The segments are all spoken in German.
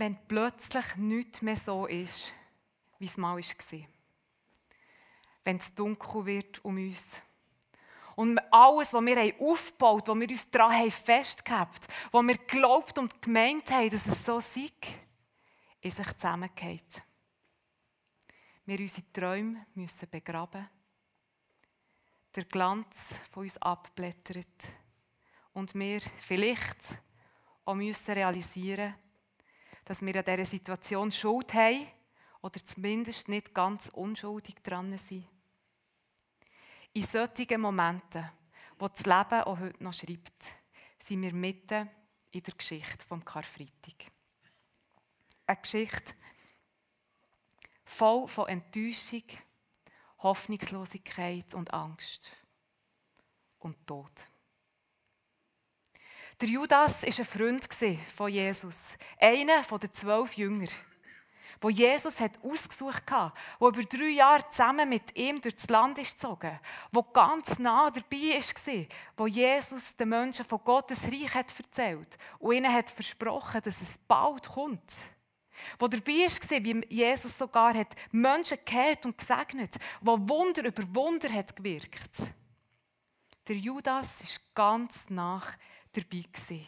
wenn plötzlich nichts mehr so ist, wie es mal war. Wenn es dunkel wird um uns. Und alles, was wir aufgebaut haben, was wir uns daran festgehabt haben, was wir geglaubt und gemeint haben, dass es so sei, in sich zusammengeht. Wir unsere Träume müssen begraben, der Glanz von uns abblättert und wir vielleicht auch müssen realisieren dass wir an dieser Situation Schuld haben oder zumindest nicht ganz unschuldig dran sind. In solchen Momenten, wo das Leben auch heute noch schreibt, sind wir mitten in der Geschichte vom Karfreitag. Eine Geschichte voll von Enttäuschung, Hoffnungslosigkeit und Angst und Tod. Der Judas war ein Freund von Jesus, einer der zwölf Jünger, wo Jesus hat ausgesucht hat, wo über drei Jahre zusammen mit ihm durch das Land ist gezogen, wo ganz nah dabei war, wo Jesus den Menschen von Gottes Reich hat erzählt und ihnen hat versprochen, dass es bald kommt. Wo dabei war, wie Jesus sogar hat Menschen gehört und gesegnet, wo Wunder über Wunder hat gewirkt. Der Judas ist ganz nach dabei. Gewesen.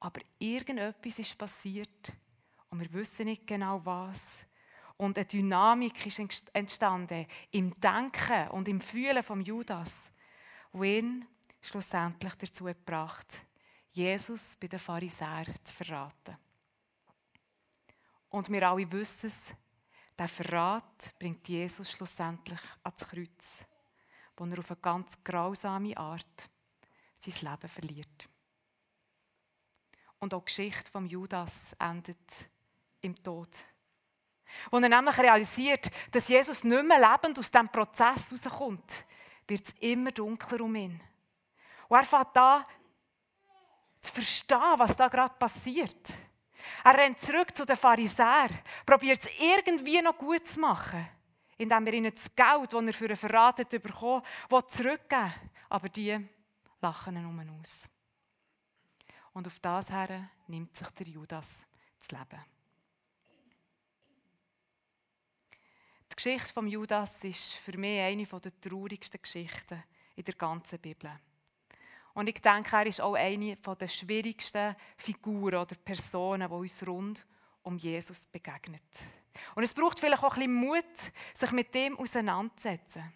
Aber irgendetwas ist passiert und wir wissen nicht genau was. Und eine Dynamik ist entstanden im Denken und im Fühlen von Judas, wo ihn schlussendlich dazu gebracht Jesus bei den Pharisäern zu verraten. Und wir alle wissen es, der Verrat bringt Jesus schlussendlich ans Kreuz, wo er auf eine ganz grausame Art sein Leben verliert. Und auch die Geschichte von Judas endet im Tod. Als er nämlich realisiert, dass Jesus nicht mehr lebend aus diesem Prozess rauskommt, wird es immer dunkler um ihn. Und er fängt an, zu verstehen, was da gerade passiert. Er rennt zurück zu den Pharisäern, probiert es irgendwie noch gut zu machen, indem er ihnen das Geld, das er für einen Verrat bekommen hat, zurückgeben Aber die lachen ihn aus. Und auf das her nimmt sich der Judas das Leben. Die Geschichte von Judas ist für mich eine der traurigsten Geschichten in der ganzen Bibel. Und ich denke, er ist auch eine der schwierigsten Figuren oder Personen, die uns rund um Jesus begegnet. Und es braucht vielleicht auch ein bisschen Mut, sich mit dem auseinanderzusetzen.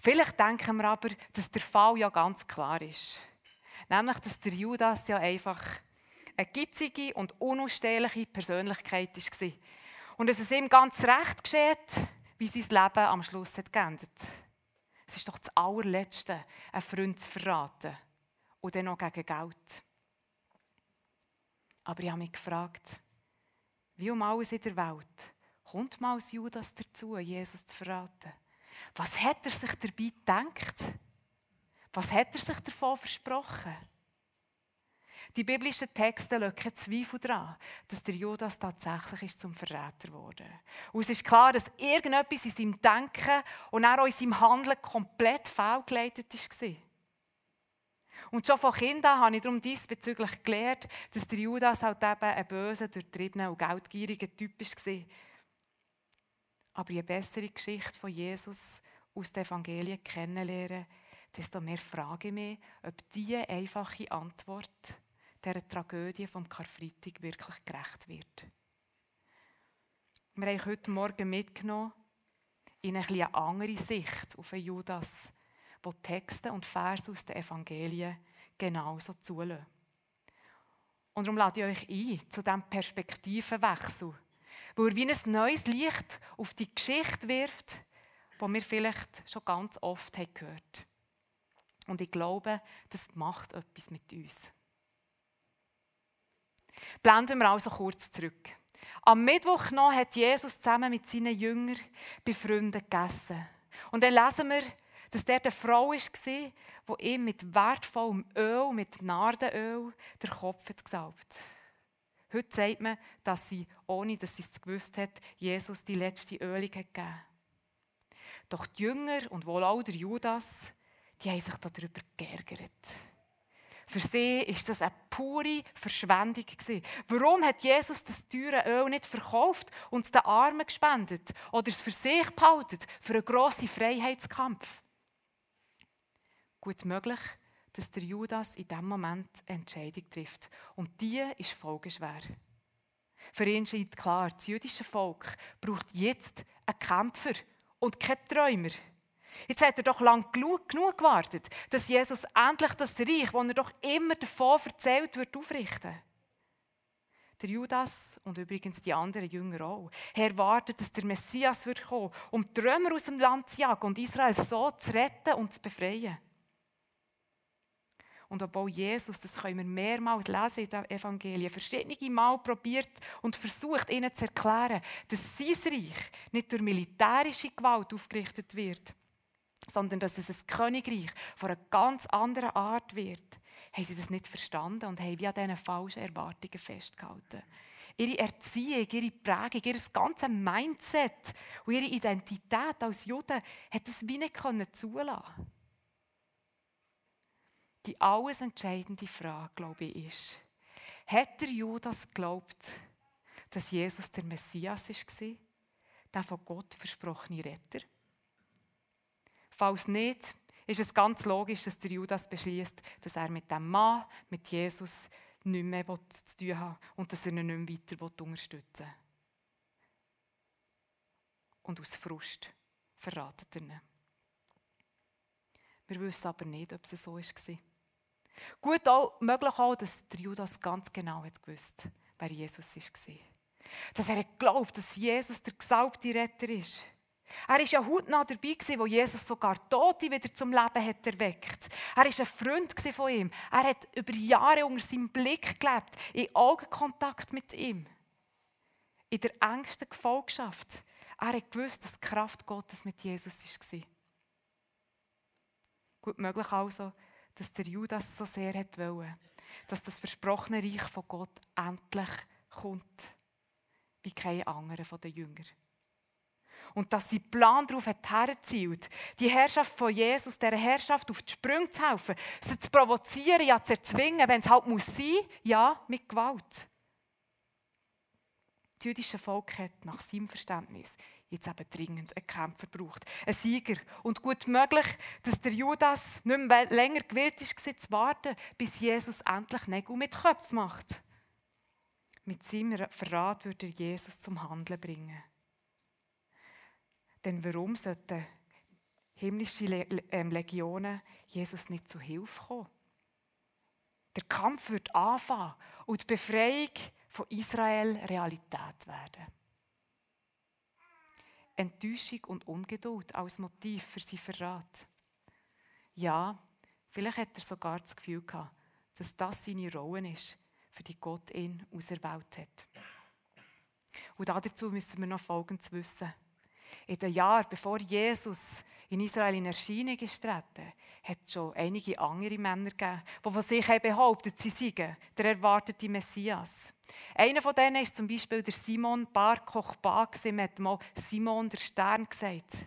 Vielleicht denken wir aber, dass der Fall ja ganz klar ist. Nämlich, dass der Judas ja einfach eine gitzige und unausstehliche Persönlichkeit war. Und dass es ihm ganz recht geschieht, wie sein Leben am Schluss hat geendet. Es ist doch das Allerletzte, einen Freund zu verraten. Und dann noch gegen Geld. Aber ich habe mich gefragt, wie um alles in der Welt kommt mal Judas dazu, Jesus zu verraten? Was hat er sich dabei gedacht? Was hat er sich davon versprochen? Die biblischen Texte legen Zweifel daran, dass der Judas tatsächlich ist zum Verräter wurde. Und es ist klar, dass irgendetwas in seinem Denken und auch in seinem Handeln komplett fehlgeleitet war. Und schon von Kindern habe ich darum diesbezüglich gelernt, dass der Judas halt eben ein böser, durchtriebener und geldgieriger Typ war. Aber je besser die Geschichte von Jesus aus den Evangelien kennenlernen, desto mehr frage ich mich, ob diese einfache Antwort dieser Tragödie vom Karfreitag wirklich gerecht wird. Wir haben heute Morgen mitgenommen in eine etwas andere Sicht auf Judas, wo Texte und Verse aus den Evangelien genauso zulassen. Und darum lade ich euch ein zu diesem Perspektivenwechsel wo er wie ein neues Licht auf die Geschichte wirft, die wir vielleicht schon ganz oft haben gehört Und ich glaube, das macht etwas mit uns. Blenden wir also kurz zurück. Am Mittwoch noch hat Jesus zusammen mit seinen Jüngern bei Freunden gegessen. Und dann lesen wir, dass der eine Frau war, die ihm mit wertvollem Öl, mit Nardenöl, den Kopf gesalbt hat. Heute sagt man, dass sie, ohne dass sie es gewusst hat, Jesus die letzte Ölung gegeben hat. Doch die Jünger und wohl auch der Judas, die haben sich darüber geärgert. Für sie ist das eine pure Verschwendung Warum hat Jesus das teure Öl nicht verkauft und den Armen gespendet oder es für sich behalten für einen grossen Freiheitskampf? Gut möglich, dass der Judas in diesem Moment eine Entscheidung trifft. Und die ist folgenschwer. Für ihn scheint klar, das jüdische Volk braucht jetzt einen Kämpfer und keinen Träumer. Jetzt hat er doch lang genug, gewartet, dass Jesus endlich das Reich, das er doch immer davon erzählt wird, aufrichten. Der Judas und übrigens die anderen Jünger auch, erwartet, dass der Messias wird kommen, um die aus dem Land zu jagen und Israel so zu retten und zu befreien. Und obwohl Jesus, das können wir mehrmals lesen in den Evangelien, verschiedene Mal probiert und versucht, ihnen zu erklären, dass sein Reich nicht durch militärische Gewalt aufgerichtet wird, sondern dass es ein Königreich von einer ganz anderen Art wird, haben sie das nicht verstanden und haben wie an diesen falschen Erwartungen festgehalten. Ihre Erziehung, ihre Prägung, ihr ganzes Mindset und ihre Identität als Juden hat das wie nicht zulassen die alles entscheidende Frage, glaube ich, ist, hat der Judas geglaubt, dass Jesus der Messias war, der von Gott versprochene Retter? Falls nicht, ist es ganz logisch, dass der Judas beschließt, dass er mit dem Mann, mit Jesus, nicht mehr zu tun hat und dass er ihn nicht mehr weiter unterstützen will. Und aus Frust verratet er ihn. Wir wissen aber nicht, ob es so war. Gut auch, möglich auch, dass der Judas ganz genau hat gewusst, wer Jesus war. Dass er glaubt, dass Jesus der gesalbte Retter ist. Er war ja hautnah dabei, wo Jesus sogar Tote wieder zum Leben hat erweckt. Er war ein Freund von ihm. Er hat über Jahre unter seinem Blick gelebt, in Augenkontakt mit ihm. In der engsten Gefolgschaft. Er hat gewusst, dass die Kraft Gottes mit Jesus war. Gut möglich also, dass der Judas so sehr wollte, dass das versprochene Reich von Gott endlich kommt, wie kein anderer von den Jüngern. Und dass sein Plan darauf hat die Herrschaft von Jesus, dieser Herrschaft auf die Sprünge zu helfen, sie zu provozieren, ja zu erzwingen, wenn es halt muss sein, ja, mit Gewalt. Das jüdische Volk hat nach seinem Verständnis jetzt eben dringend einen Kämpfer braucht. Ein Sieger. Und gut möglich, dass der Judas nicht mehr länger gewillt war, zu warten, bis Jesus endlich Nägel mit Köpfen macht. Mit seinem Verrat würde er Jesus zum Handeln bringen. Denn warum sollten himmlische ähm, Legionen Jesus nicht zu Hilfe kommen? Der Kampf wird anfangen und die Befreiung von Israel Realität werden. Enttäuschung und Ungeduld als Motiv für sein Verrat. Ja, vielleicht hat er sogar das Gefühl gehabt, dass das seine Rolle ist, für die Gott ihn auserwählt hat. Und dazu müssen wir noch Folgendes wissen. In den Jahren, bevor Jesus in Israel in Erscheinung ist treten, hat es schon einige andere Männer gegeben, die von sich behauptet, sie seien der erwartete Messias. Einer von denen ist zum Beispiel der Simon Bar Kochba, man hat mal Simon der Stern gesagt.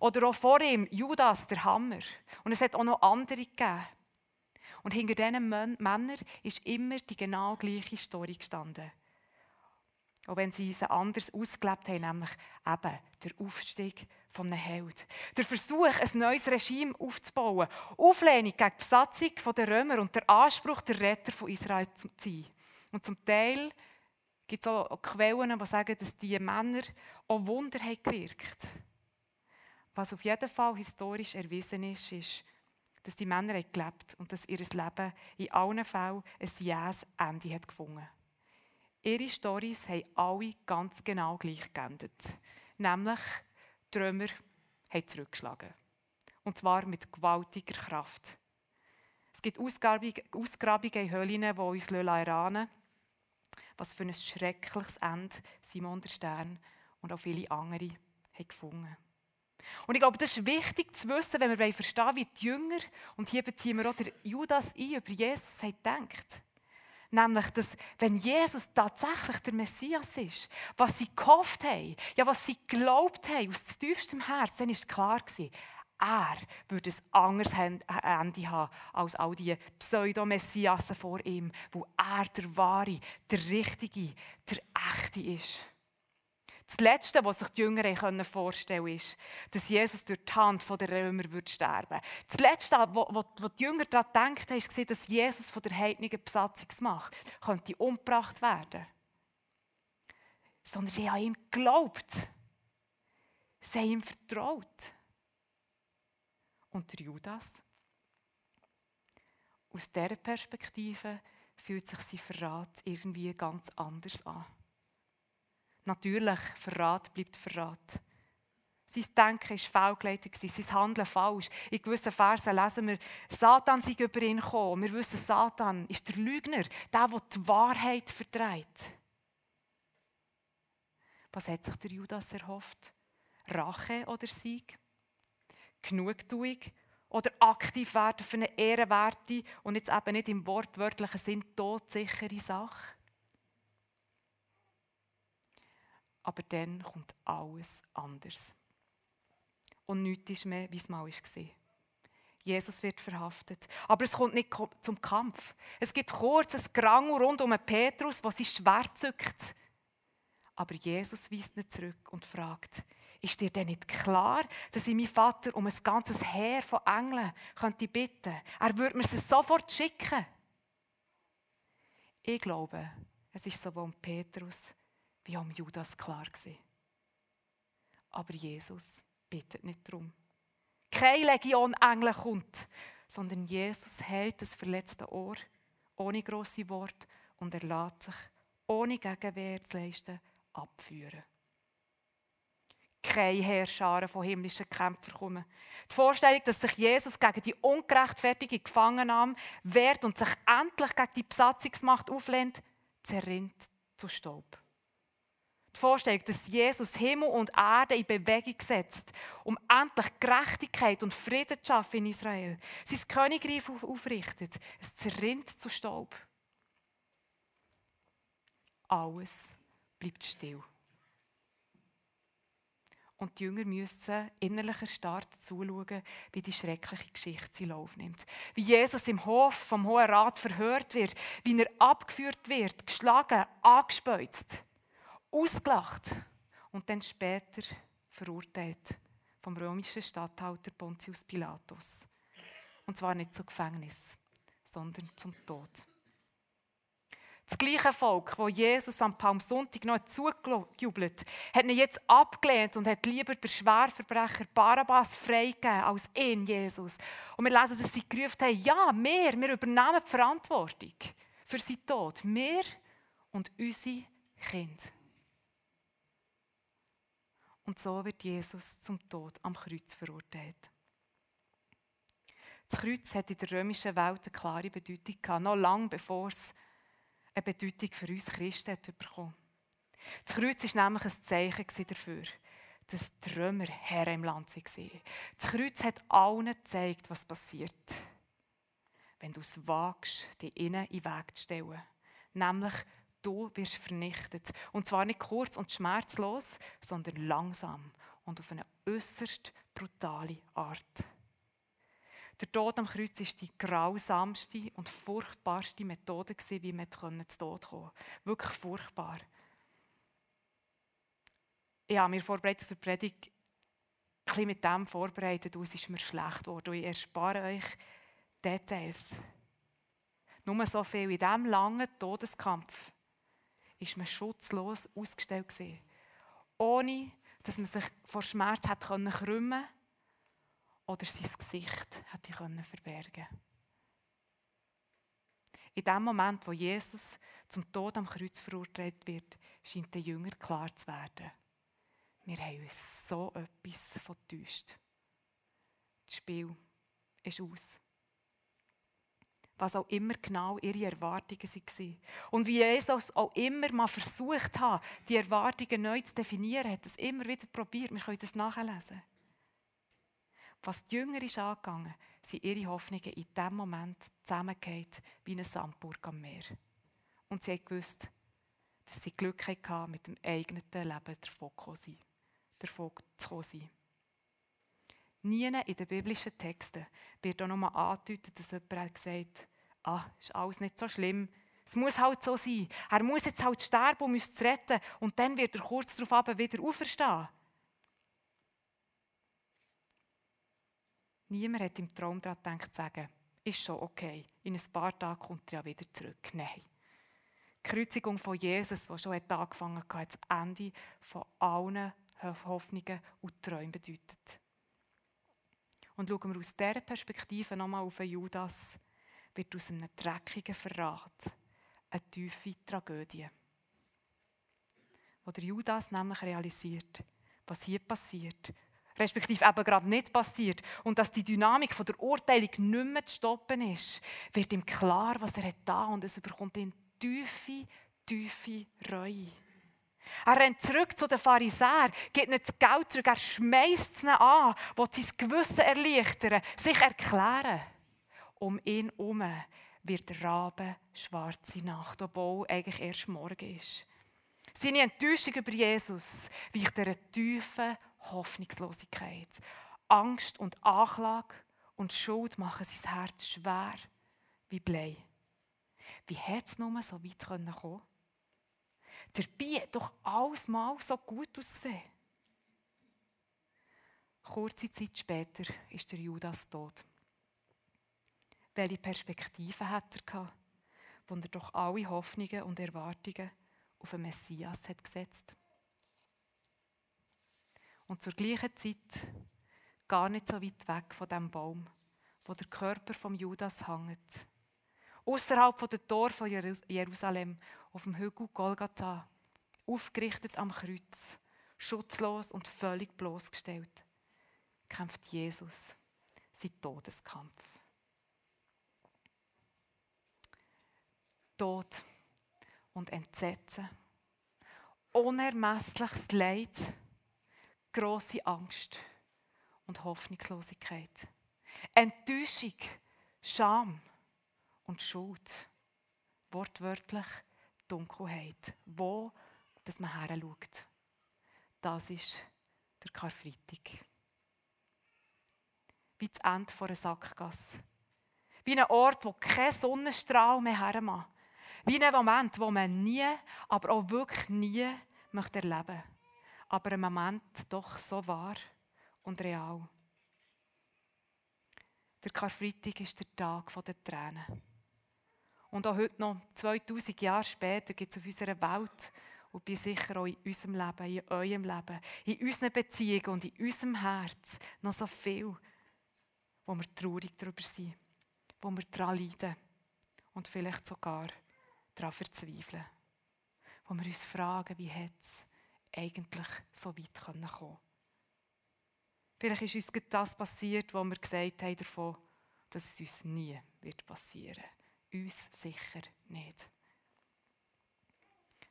Oder auch vor ihm Judas der Hammer. Und es hat auch noch andere gegeben. Und hinter diesen Männern ist immer die genau gleiche Story gestanden. Auch wenn sie sie anders ausgelebt haben, nämlich eben der Aufstieg von einem Held. Der Versuch, ein neues Regime aufzubauen. Auflehnung gegen die Besatzung der Römer und der Anspruch, der Retter von Israel zu sein. Und zum Teil gibt es auch Quellen, die sagen, dass diese Männer auch Wunder haben gewirkt Was auf jeden Fall historisch erwiesen ist, ist, dass die Männer haben gelebt und dass ihr Leben in allen Fällen ein jähes Ende hat gefunden Ihre Storys haben alle ganz genau gleich geendet. Nämlich, die Römer haben zurückgeschlagen. Und zwar mit gewaltiger Kraft. Es gibt Ausgrabungen in Höhlen, die uns erahnen was für ein schreckliches Ende Simon der Stern und auch viele andere haben gefunden. Und ich glaube, das ist wichtig zu wissen, wenn wir verstehen wie die Jünger, und hier beziehen wir auch Judas ein, über Jesus gedacht. Nämlich, dass wenn Jesus tatsächlich der Messias ist, was sie gehofft haben, ja, was sie geglaubt haben, aus tiefstem Herzen, dann ist klar gewesen, er würde ein anderes Ende haben als all die Pseudo-Messiasen vor ihm, wo er der wahre, der richtige, der echte ist. Das Letzte, was sich die Jünger vorstellen konnten, ist, dass Jesus durch die Hand der Römer sterben würde. Das Letzte, was die Jünger daran gedacht haben, war, dass Jesus von der heidnigen Besatzungsmacht könnte umgebracht werden Sondern sie haben ihm geglaubt. Sie haben ihm vertraut. Und der Judas? Aus dieser Perspektive fühlt sich sein Verrat irgendwie ganz anders an. Natürlich, Verrat bleibt Verrat. Sein Denken war fehlgeleitet, sein Handeln falsch. In gewissen Versen lesen wir, Satan sei über ihn gekommen. Wir wissen, Satan ist der Lügner, der, der die Wahrheit vertreibt. Was hat sich der Judas erhofft? Rache oder Sieg? Genugtuung oder aktiv werden für eine ehrenwerte und jetzt eben nicht im wortwörtlichen Sinn todsichere Sache? Aber dann kommt alles anders. Und nichts ist mehr, wie es mal war. Jesus wird verhaftet. Aber es kommt nicht zum Kampf. Es gibt kurz ein Gerangel rund um Petrus, der sein Schwert zückt. Aber Jesus weist nicht zurück und fragt, ist dir denn nicht klar, dass ich meinen Vater um ein ganzes Heer von Engeln könnte bitten? Er würde mir sie sofort schicken. Ich glaube, es ist sowohl Petrus wie am Judas klar gewesen. Aber Jesus bittet nicht darum. Keine Legion Engel kommt, sondern Jesus hält das verletzte Ohr ohne grosse Worte und er lässt sich, ohne Gegenwehr zu leisten, abführen. Keine Heerscharen von himmlischen Kämpfern kommen. Die Vorstellung, dass sich Jesus gegen die ungerechtfertige Gefangennahme wehrt und sich endlich gegen die Besatzungsmacht auflehnt, zerrinnt zu Staub die Vorstellung, dass Jesus Himmel und Erde in Bewegung setzt, um endlich Gerechtigkeit und Frieden zu schaffen in Israel, sein Königreich aufrichtet, es zerrinnt zu Staub. Alles bleibt still. Und die Jünger müssen innerlich erstarrt zuschauen, wie die schreckliche Geschichte sie Lauf nimmt. Wie Jesus im Hof vom Hohen Rat verhört wird, wie er abgeführt wird, geschlagen, angespeuzt ausgelacht und dann später verurteilt vom römischen Statthalter Pontius Pilatus. Und zwar nicht zum Gefängnis, sondern zum Tod. Das gleiche Volk, wo Jesus am Palmsonntag noch zugejubelt hat, ihn jetzt abgelehnt und hat lieber den Schwerverbrecher Barabbas freigegeben als ihn, Jesus. Und wir lesen, dass sie gerufen haben, ja, wir, wir übernehmen die Verantwortung für seinen Tod. Wir und unsere Kinder. Und so wird Jesus zum Tod am Kreuz verurteilt. Das Kreuz hat in der römischen Welt eine klare Bedeutung gehabt, noch lange bevor es eine Bedeutung für uns Christen hat bekommen. Das Kreuz war nämlich ein Zeichen dafür, dass die Römer Herr im Land waren. Das Kreuz hat allen gezeigt, was passiert, wenn du es wagst, dich ihnen in den Weg zu stellen. Nämlich du wirst vernichtet. Und zwar nicht kurz und schmerzlos, sondern langsam und auf eine äußerst brutale Art. Der Tod am Kreuz war die grausamste und furchtbarste Methode, wie man zu Tod kommen konnte. Wirklich furchtbar. Ich habe mir vorbereitet zur Predigt ein bisschen mit dem vorbereitet, es ist mir schlecht geworden. Ich erspare euch Details. Nur so viel in diesem langen Todeskampf ist man schutzlos ausgestellt gewesen. Ohne, dass man sich vor Schmerz hat können krümmen oder sein Gesicht hätte können verbergen. In dem Moment, wo Jesus zum Tod am Kreuz verurteilt wird, scheint den Jünger klar zu werden. Wir haben uns so etwas vertäuscht. Das Spiel ist aus was auch immer genau ihre Erwartungen waren. Und wie Jesus auch immer mal versucht hat, die Erwartungen neu zu definieren, hat es immer wieder probiert. Wir können das nachlesen. Was die Jünger ist angegangen, sind ihre Hoffnungen in diesem Moment zusammengehört wie eine Sandburg am Meer. Und sie gewusst, dass sie Glück hatten, mit dem eigenen Leben davon zu kommen. Nie in den biblischen Texten wird auch nur angedeutet, dass jemand gesagt ah, ist alles nicht so schlimm. Es muss halt so sein. Er muss jetzt halt sterben, um uns zu retten. Und dann wird er kurz darauf wieder auferstehen. Niemand hat im Traum daran gedacht, zu sagen, ist schon okay, in ein paar Tagen kommt er ja wieder zurück. Nein. Die Kreuzigung von Jesus, die schon angefangen hat, hat das Ende von allen Hoffnungen und Träumen bedeutet. Und schauen wir aus dieser Perspektive nochmal auf Judas, wird aus einem dreckigen Verrat eine tiefe Tragödie. Wo der Judas nämlich realisiert, was hier passiert, respektive eben gerade nicht passiert und dass die Dynamik von der Urteilung nicht mehr zu stoppen ist, wird ihm klar, was er da und es überkommt ihn tiefe, tiefe Reue. Er rennt zurück zu den Pharisäern, gibt nicht das Geld zurück, er schmeißt es an, will sein Gewissen erleichtern, sich erklären. Um ihn herum wird Rabe schwarze Nacht, obwohl eigentlich erst morgen ist. Seine Enttäuschung über Jesus weicht einer tiefen Hoffnungslosigkeit. Angst und Anklage und Schuld machen sein Herz schwer wie Blei. Wie hätte es nur so weit kommen können? Dabei hat doch alles mal so gut ausgesehen. Kurze Zeit später ist der Judas tot. Welche Perspektive hat er gehabt, wo er doch alle Hoffnungen und Erwartungen auf den Messias hat gesetzt? Und zur gleichen Zeit, gar nicht so weit weg von dem Baum, wo der Körper vom Judas hängt, außerhalb der Tor von Jerusalem, auf dem Hügel Golgatha, aufgerichtet am Kreuz, schutzlos und völlig bloßgestellt, kämpft Jesus seinen Todeskampf. Tod und Entsetzen, unermessliches Leid, große Angst und Hoffnungslosigkeit, Enttäuschung, Scham und Schuld, wortwörtlich Dunkelheit, wo dass man her schaut. Das ist der Karfreitag. Wie das Ende einer Sackgasse. Wie ein Ort, wo kein Sonnenstrahl mehr hermacht. Wie ein Moment, wo man nie, aber auch wirklich nie möchte erleben möchte. Aber ein Moment doch so wahr und real. Der Karfreitag ist der Tag der Tränen. Und auch heute noch, 2000 Jahre später, gibt es auf unserer Welt und bin sicher auch in unserem Leben, in eurem Leben, in unseren Beziehungen und in unserem Herz noch so viel, wo wir traurig darüber sind, wo wir daran leiden und vielleicht sogar daran verzweifeln. Wo wir uns fragen, wie hat es eigentlich so weit kommen können. Vielleicht ist uns das passiert, was wir gesagt haben davon, dass es uns nie wird passieren. Uns sicher nicht.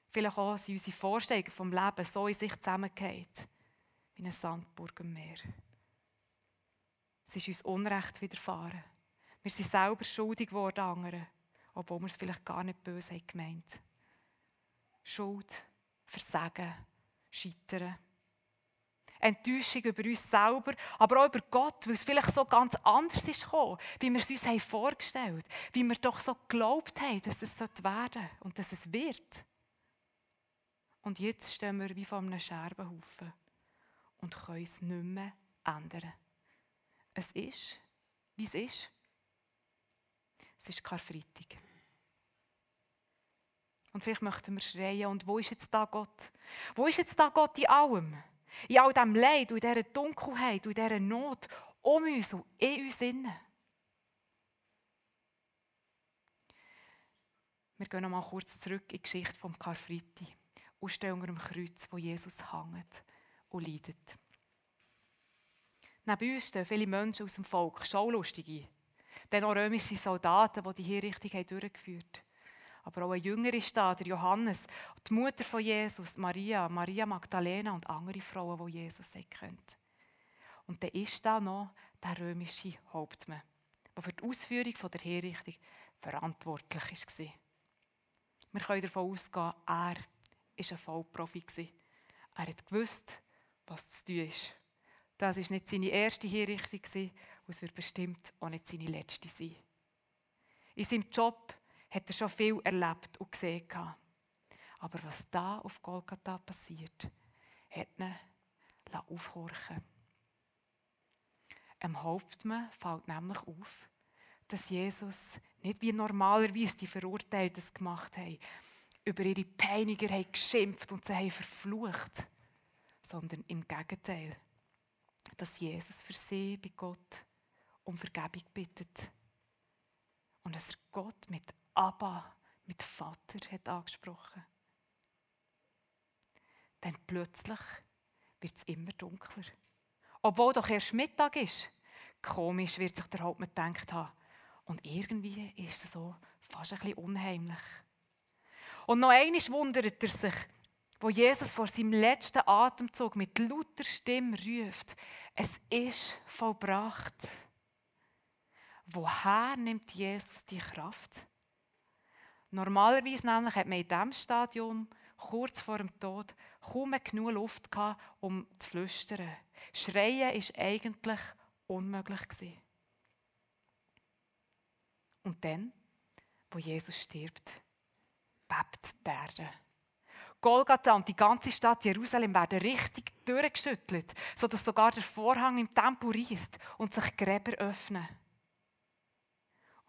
Vielleicht auch sind unsere Vorstellungen vom Leben so in sich zusammengehört, wie ein Sandburg am Meer. Es ist uns Unrecht widerfahren. Wir sind selber schuldig geworden anderen, obwohl wir es vielleicht gar nicht böse haben gemeint. Schuld, Versagen, Scheitern. Enttäuschung über uns selber, aber auch über Gott, weil es vielleicht so ganz anders ist gekommen, wie wir es uns haben vorgestellt wie wir doch so geglaubt haben, dass es werden sollte und dass es wird. Und jetzt stehen wir wie vor einem Scherbenhaufen und können es nicht mehr ändern. Es ist, wie es ist. Es ist Karfreitag. Und vielleicht möchten wir schreien, und wo ist jetzt da Gott? Wo ist jetzt da Gott in allem? In all diesem Leid und in dieser Dunkelheit und in dieser Not um uns und in uns innen. Wir gehen noch mal kurz zurück in die Geschichte vom Karfreitag und stehen unter dem Kreuz, wo Jesus hängt und leidet. Neben uns stehen viele Menschen aus dem Volk, Schaulustige. Dann auch römische Soldaten, die die Hinrichtung durchgeführt haben. Aber auch ein Jünger ist da, der Johannes, die Mutter von Jesus, Maria, Maria Magdalena und andere Frauen, die Jesus kennt. Und dann ist da noch der römische Hauptmann, der für die Ausführung der Hinrichtung verantwortlich war. Wir können davon ausgehen, er war ein Vollprofi. Er hat gewusst, was zu tun ist. Das war nicht seine erste Hinrichtung und es wird bestimmt auch nicht seine letzte sein. In seinem Job hat er schon viel erlebt und gesehen. Aber was da auf Golgatha passiert, hat ihn aufhorchen Am Hauptmann fällt nämlich auf, dass Jesus nicht wie normalerweise die Verurteilten gemacht haben, über ihre Peiniger haben geschimpft und sie haben verflucht, sondern im Gegenteil, dass Jesus für sie bei Gott um Vergebung bittet. Und dass er Gott mit Abba, mit Vater hat angesprochen. Dann plötzlich wird es immer dunkler. Obwohl doch erst Mittag ist. Komisch wird sich der Hauptmann gedacht haben. Und irgendwie ist es so fast ein bisschen unheimlich. Und noch einmal wundert er sich, wo Jesus vor seinem letzten Atemzug mit lauter Stimme ruft, es ist vollbracht. Woher nimmt Jesus die Kraft? Normalerweise nämlich hat man in diesem Stadium kurz vor dem Tod kaum genug Luft gehabt, um zu flüstern. Schreien ist eigentlich unmöglich gewesen. Und dann, wo Jesus stirbt, bebt die Erde. Golgatha und die ganze Stadt Jerusalem werden richtig durchgeschüttelt, sodass sogar der Vorhang im Tempel reißt und sich Gräber öffnen.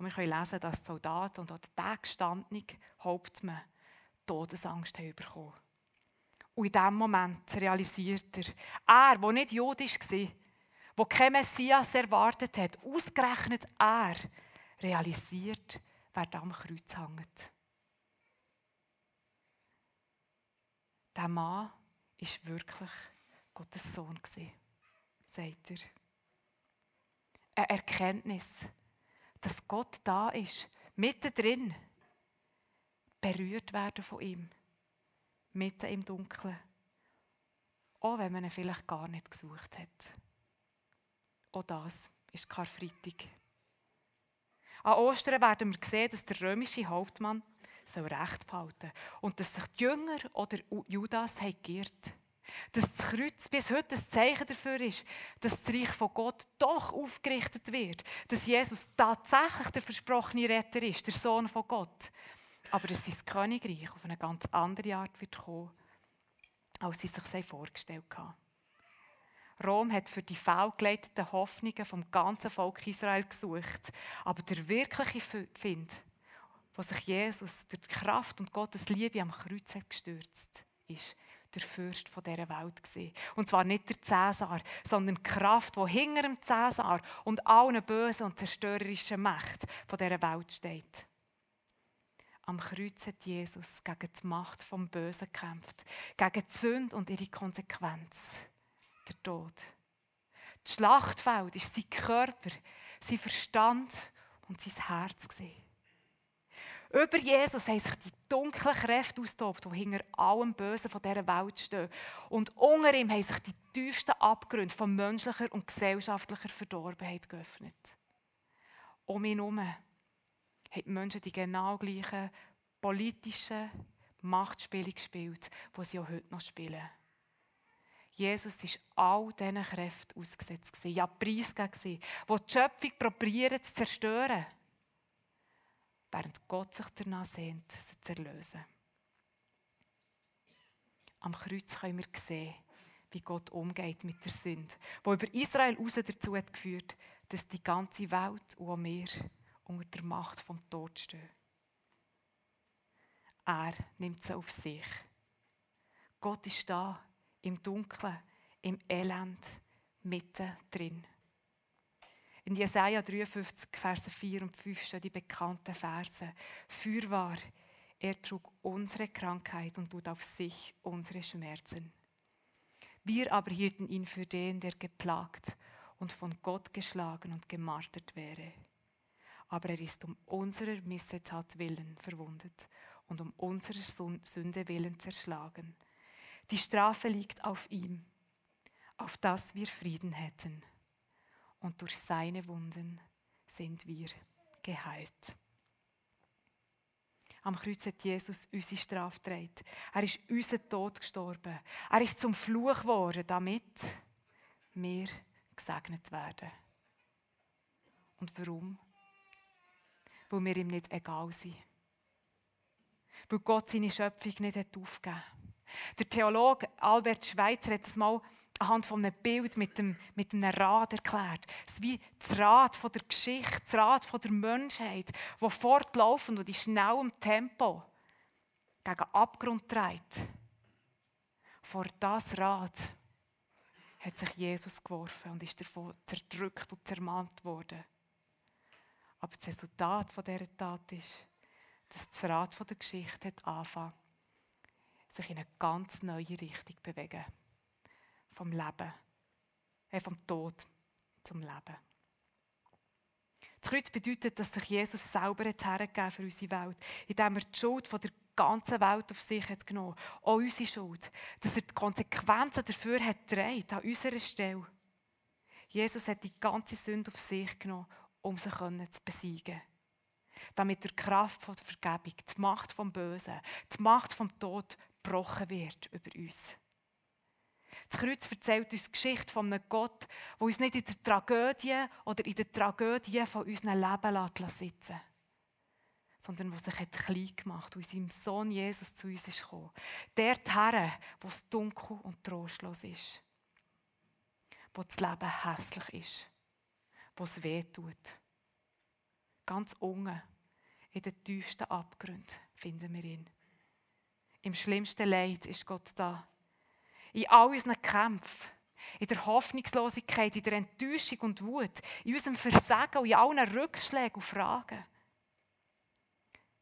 Und wir können lesen, dass die Soldaten und auch der gestandene Hauptmann Todesangst haben bekommen. Und in diesem Moment realisiert er, er, der nicht jüdisch war, der kein Messias erwartet hat, ausgerechnet er, realisiert, wer da am Kreuz hängt. Der Mann war wirklich Gottes Sohn, sagt er. Eine Erkenntnis, dass Gott da ist, mittendrin, berührt werden von ihm, mitten im Dunkeln, auch wenn man ihn vielleicht gar nicht gesucht hat. Auch das ist Karfreitag. An Ostern werden wir sehen, dass der römische Hauptmann soll Recht behalten und dass sich die Jünger oder Judas haben geirrt. Dass das Kreuz bis heute ein Zeichen dafür ist, dass das Reich von Gott doch aufgerichtet wird. Dass Jesus tatsächlich der versprochene Retter ist, der Sohn von Gott. Aber dass sein Königreich auf eine ganz andere Art wird kommen, als sie sich vorgestellt haben. Rom hat für die fehlgeleiteten Hoffnungen vom ganzen Volk Israel gesucht. Aber der wirkliche Find, wo sich Jesus durch die Kraft und Gottes Liebe am Kreuz hat gestürzt, ist der Fürst von dieser Welt gesehen. Und zwar nicht der Cäsar, sondern die Kraft, die hinter dem Cäsar und allen bösen und zerstörerischen Mächten von dieser Welt steht. Am Kreuz hat Jesus gegen die Macht vom Bösen gekämpft, gegen die Sünde und ihre Konsequenz der Tod. Das Schlachtfeld ist sein Körper, sein Verstand und sein Herz. Über Jesus haben sich die dunklen Kräfte austobt, die hinter allem Bösen von dieser Welt stehen. Und unter ihm haben sich die tiefsten Abgründe von menschlicher und gesellschaftlicher Verdorbenheit geöffnet. Um ihn herum haben die Menschen die genau gleichen politischen Machtspiele gespielt, die sie auch heute noch spielen. Jesus ist all diesen Kräften ausgesetzt, ja preisgegeben, die die Schöpfung probieren zu zerstören, während Gott sich danach sehnt, sie zu erlösen. Am Kreuz können wir sehen, wie Gott umgeht mit der Sünde, wo über Israel raus dazu hat geführt, dass die ganze Welt und auch wir unter der Macht vom Tod stehen. Er nimmt sie auf sich. Gott ist da im Dunkeln, im Elend, mitten drin. In Jesaja 53, Verse 4 und 5 stehen die bekannten Verse. Fürwahr, er trug unsere Krankheit und lud auf sich unsere Schmerzen. Wir aber hielten ihn für den, der geplagt und von Gott geschlagen und gemartert wäre. Aber er ist um unserer Missetat willen verwundet und um unserer Sünde willen zerschlagen. Die Strafe liegt auf ihm, auf dass wir Frieden hätten. Und durch seine Wunden sind wir geheilt. Am Kreuz hat Jesus unsere Strafe getragen. Er ist unseren Tod gestorben. Er ist zum Fluch geworden, damit wir gesegnet werden. Und warum? Weil wir ihm nicht egal sind. Weil Gott seine Schöpfung nicht aufgegeben hat. Der Theologe Albert Schweitzer hat das mal anhand von einem Bild mit, dem, mit einem Rad erklärt. Es ist wie das Rad von der Geschichte, das Rad von der Menschheit, das fortlaufend und in schnellem Tempo gegen Abgrund treibt. Vor das Rad hat sich Jesus geworfen und ist davon zerdrückt und zermahnt worden. Aber das Resultat von dieser Tat ist, dass das Rad von der Geschichte hat angefangen, sich in eine ganz neue Richtung bewegen. Vom Leben, äh, vom Tod zum Leben. Das Kreuz bedeutet, dass sich Jesus selber hergegeben für unsere Welt, indem er die Schuld von der ganzen Welt auf sich hat genommen Auch unsere Schuld. Dass er die Konsequenzen dafür hat getragen, an unserer Stelle. Jesus hat die ganze Sünde auf sich genommen, um sie zu besiegen. Damit durch die Kraft der Vergebung, die Macht vom Bösen, die Macht vom Tod gebrochen wird über uns. Das Kreuz erzählt uns die Geschichte von einem Gott, der uns nicht in der Tragödie oder in der Tragödie von unserem Leben sitzen lässt sondern der sich hat klein gemacht und in seinem Sohn Jesus zu uns ist gekommen. Dort her, wo es dunkel und trostlos ist. Wo das Leben hässlich ist. Wo es weh tut. Ganz unten, in den tiefsten Abgründen, finden wir ihn. Im schlimmsten Leid ist Gott da. In all unseren Kämpfen, in der Hoffnungslosigkeit, in der Enttäuschung und Wut, in unserem Versagen und in allen Rückschlägen und Fragen.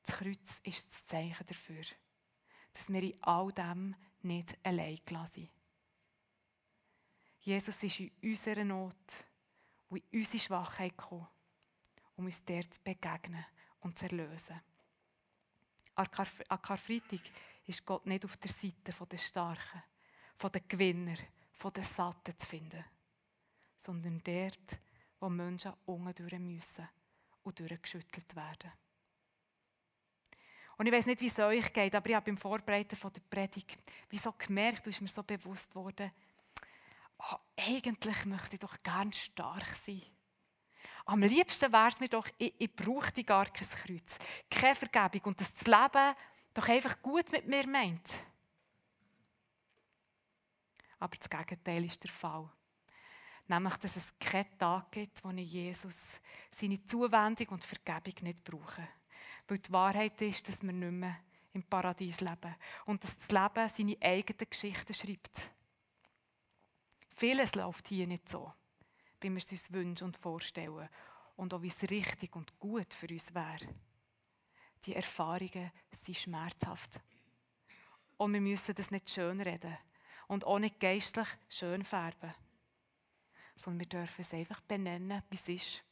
Das Kreuz ist das Zeichen dafür, dass wir in all dem nicht allein gelassen sind. Jesus ist in unserer Not und in unsere Schwachheit gekommen, um uns der zu begegnen und zu erlösen. An Karfreitag ist Gott nicht auf der Seite der Starken, der Gewinner, der Satten zu finden, sondern dort, wo Menschen unten durch müssen und durchgeschüttelt werden. Und ich weiß nicht, wie es euch geht, aber ich habe beim Vorbereiten von der Predigt wieso gemerkt, und ist mir so bewusst worden, oh, eigentlich möchte ich doch gern stark sein. Am liebsten wäre es mir doch, ich, ich brauchte gar kein Kreuz, keine Vergebung und das Leben doch einfach gut mit mir meint. Aber das Gegenteil ist der Fall. Nämlich, dass es keinen Tag gibt, wo ich Jesus seine Zuwendung und Vergebung nicht brauche. Weil die Wahrheit ist, dass wir nicht mehr im Paradies leben und dass das Leben seine eigenen Geschichten schreibt. Vieles läuft hier nicht so, wie wir es uns wünschen und vorstellen und auch wie es richtig und gut für uns wäre. Die Erfahrungen sind schmerzhaft. Und wir müssen das nicht schönreden und auch nicht geistlich schön färben, sondern wir dürfen es einfach benennen, wie es ist.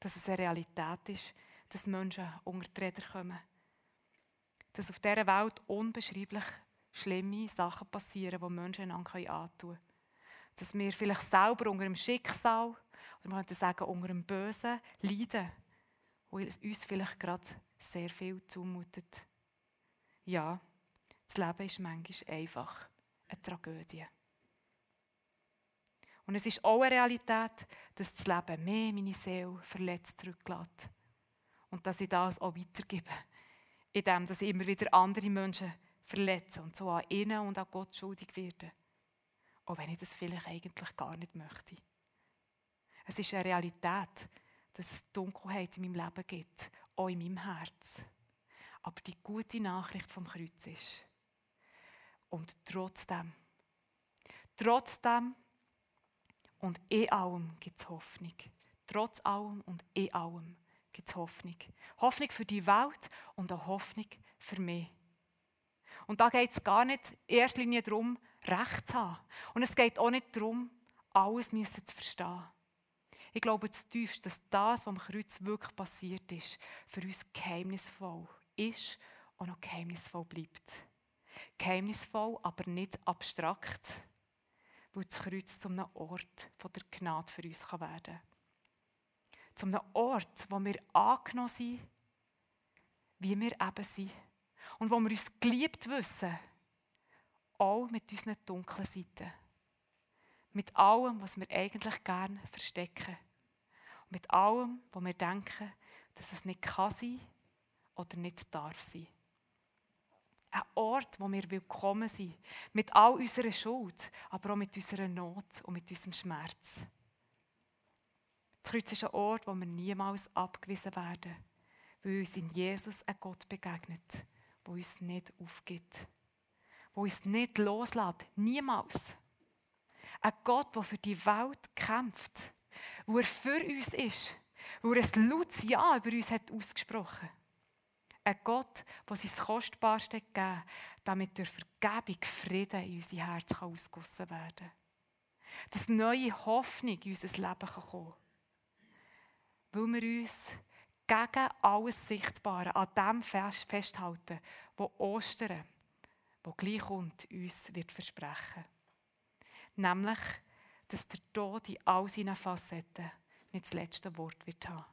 Dass es eine Realität ist, dass Menschen unter die Räder kommen. Dass auf dieser Welt unbeschreiblich schlimme Sachen passieren, die Menschen einander antun können. Dass wir vielleicht selber unter dem Schicksal, oder man könnte sagen, unter dem Bösen leiden, wo uns vielleicht gerade sehr viel zumutet. Ja, das Leben ist manchmal einfach eine Tragödie. Und es ist auch eine Realität, dass das Leben mehr meine Seele verletzt zurücklässt und dass ich das auch weitergebe. Indem ich immer wieder andere Menschen verletze und so an ihnen und an Gott schuldig werde. Auch wenn ich das vielleicht eigentlich gar nicht möchte. Es ist eine Realität, dass es Dunkelheit in meinem Leben gibt, auch in meinem Herz. Aber die gute Nachricht vom Kreuz ist. Und trotzdem, trotzdem und in allem gibt es Hoffnung. Trotz allem und in allem gibt es Hoffnung. Hoffnung für die Welt und auch Hoffnung für mich. Und da geht es gar nicht in erster Linie darum, Recht zu haben. Und es geht auch nicht darum, alles müssen zu verstehen. Ich glaube zutiefst, dass das, was am Kreuz wirklich passiert ist, für uns geheimnisvoll ist und noch geheimnisvoll bleibt. Geheimnisvoll, aber nicht abstrakt, weil das Kreuz zu einem Ort der Gnade für uns werden kann zu einem Ort, wo wir angenommen sind, wie wir eben sind. Und wo wir uns geliebt wissen, auch mit unseren dunklen Seiten. Mit allem, was wir eigentlich gerne verstecken. Und mit allem, wo wir denken, dass es nicht kann sein oder nicht darf sein. Ein Ort, wo wir willkommen sind. Mit all unserer Schuld, aber auch mit unserer Not und mit unserem Schmerz. Das Kreuz ist ein Ort, wo wir niemals abgewiesen werden, weil uns in Jesus ein Gott begegnet, der uns nicht aufgibt, der uns nicht loslässt, niemals. Ein Gott, der für die Welt kämpft, wo er für uns ist, wo er ein lautes Ja über uns hat ausgesprochen. Ein Gott, der sein Kostbarste gegeben hat, damit durch Vergebung Frieden in unser Herz ausgossen werden kann. Dass neue Hoffnung in unser Leben kommen kann weil wir uns gegen alles Sichtbare an dem festhalten, wo Ostern, wo gleich kommt, uns wird versprechen. Nämlich, dass der Tod in all seinen Facetten nicht das letzte Wort wird haben.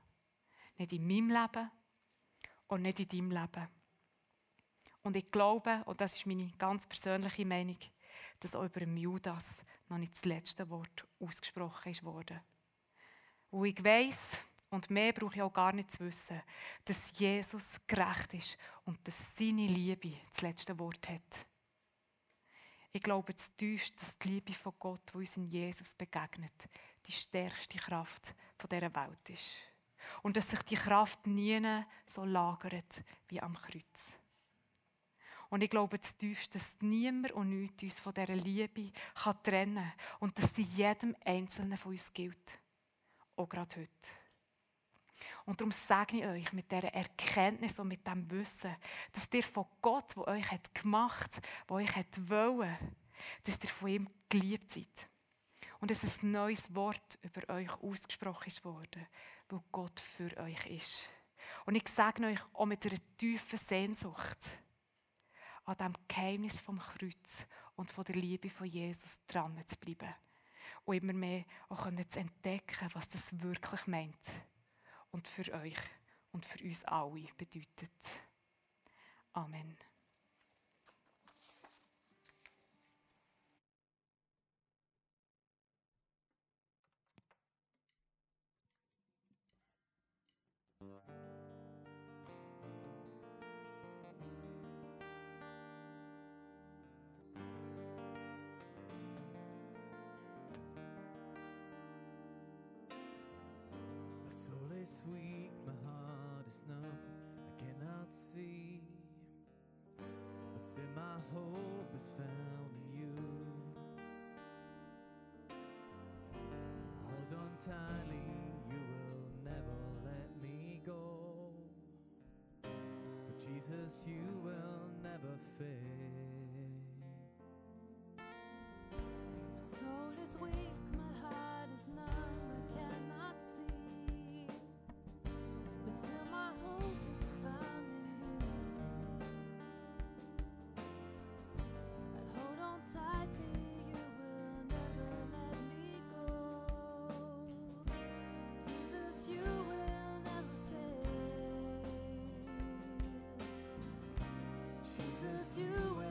Nicht in meinem Leben und nicht in deinem Leben. Und ich glaube, und das ist meine ganz persönliche Meinung, dass auch über Judas noch nicht das letzte Wort ausgesprochen ist worden. Wo ich weiss, und mehr brauche ich auch gar nicht zu wissen, dass Jesus gerecht ist und dass seine Liebe das letzte Wort hat. Ich glaube zutiefst, dass die Liebe von Gott, die uns in Jesus begegnet, die stärkste Kraft dieser Welt ist. Und dass sich die Kraft nie so lagert wie am Kreuz. Und ich glaube zutiefst, dass niemand und nichts uns von dieser Liebe kann trennen kann und dass sie jedem Einzelnen von uns gilt. Auch gerade heute. Und darum sage ich euch mit dieser Erkenntnis und mit dem Wissen, dass ihr von Gott, der euch hat gemacht der euch hat wollen, dass ihr von ihm geliebt seid. Und dass ein neues Wort über euch ausgesprochen ist worden, weil Gott für euch ist. Und ich sage euch auch mit einer tiefen Sehnsucht an dem Geheimnis vom Kreuz und von der Liebe von Jesus dran zu bleiben. Und immer mehr auch zu entdecken, was das wirklich meint und für euch und für uns alle bedeutet. Amen. this week my heart is numb, I cannot see. But still my hope is found in you. Hold on tightly, you will never let me go. For Jesus, you will never fail. My soul is weak. Jesus, you will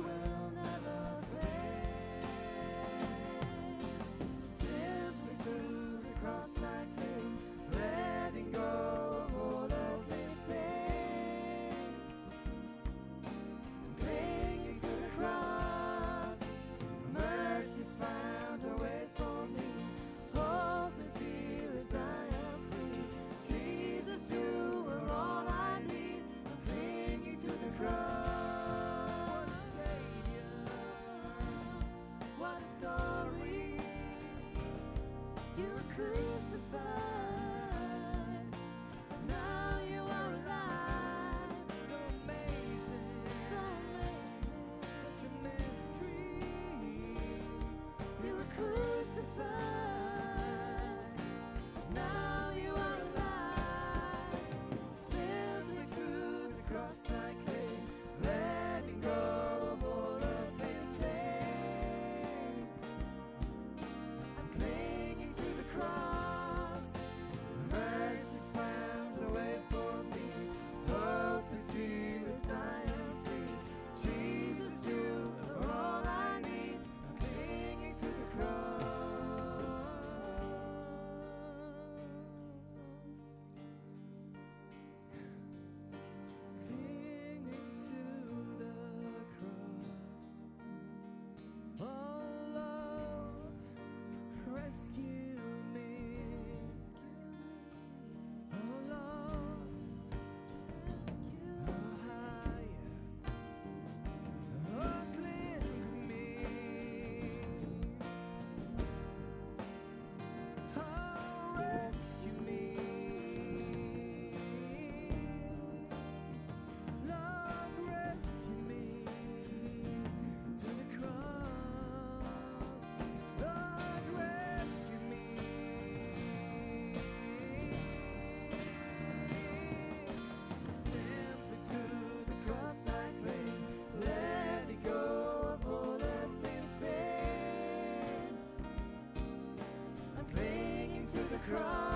cross.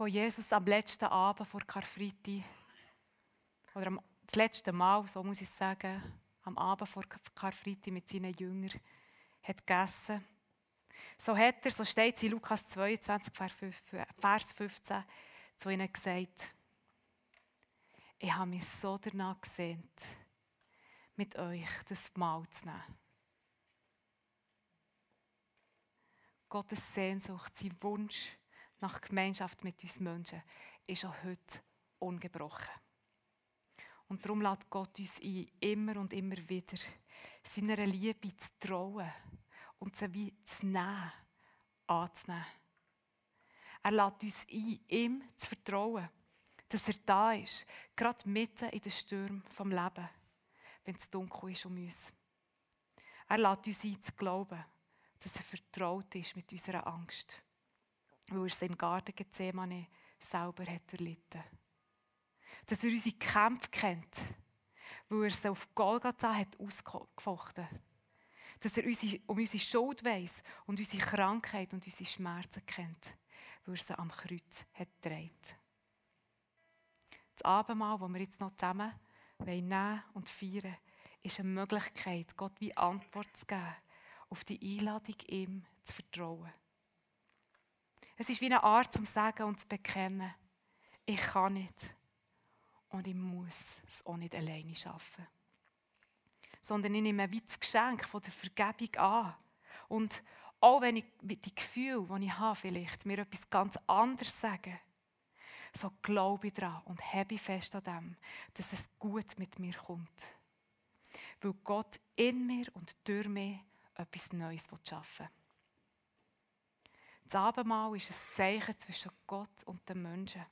Wo Jesus am letzten Abend vor Karfreitag, oder am, das letzte Mal, so muss ich sagen, am Abend vor Kar- Karfreitag mit seinen Jüngern hat gegessen. So hat er, so steht es in Lukas 22, Vers 5 Vers 15, zu ihnen gesagt, ich habe mich so danach gesehnt, mit euch das Mahl zu nehmen. Gottes Sehnsucht, sein Wunsch nach Gemeinschaft mit uns Menschen ist auch heute ungebrochen. Und darum lädt Gott uns ein, immer und immer wieder seiner Liebe zu trauen und sie wie zu nehmen, anzunehmen. Er lädt uns ein, ihm zu vertrauen, dass er da ist, gerade mitten in den Stürmen vom Leben, wenn es dunkel ist um uns. Er lädt uns ein, zu glauben, dass er vertraut ist mit unserer Angst, weil er es im Garten Gethsemane selber hat erlitten. Dass er unsere Kämpfe kennt, weil er es auf Golgatha hat ausgefochten. Dass er unsere, um unsere Schuld weiss und unsere Krankheit und unsere Schmerzen kennt, weil er sie am Kreuz hat getragen. Das Abendmahl, das wir jetzt noch zusammen nehmen und feiern, ist eine Möglichkeit, Gott wie Antwort zu geben auf die Einladung, ihm zu vertrauen. Es ist wie eine Art zum Sagen und zu bekennen, ich kann nicht und ich muss es auch nicht alleine schaffen. Sondern ich nehme wie das Geschenk von der Vergebung an. Und auch wenn ich die Gefühle, die ich habe, vielleicht mir etwas ganz anderes sage, so glaube ich daran und habe fest an dem, dass es gut mit mir kommt. Weil Gott in mir und durch mich etwas Neues schaffen will. Das Abendmahl ist ein Zeichen zwischen Gott und den Menschen.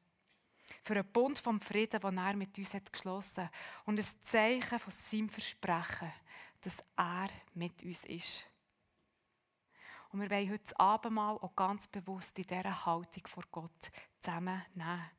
Für einen Bund vom Frieden, den er mit uns hat geschlossen hat. Und ein Zeichen von seinem Versprechen, dass er mit uns ist. Und wir wollen heute das Abendmahl auch ganz bewusst in dieser Haltung vor Gott zusammennehmen.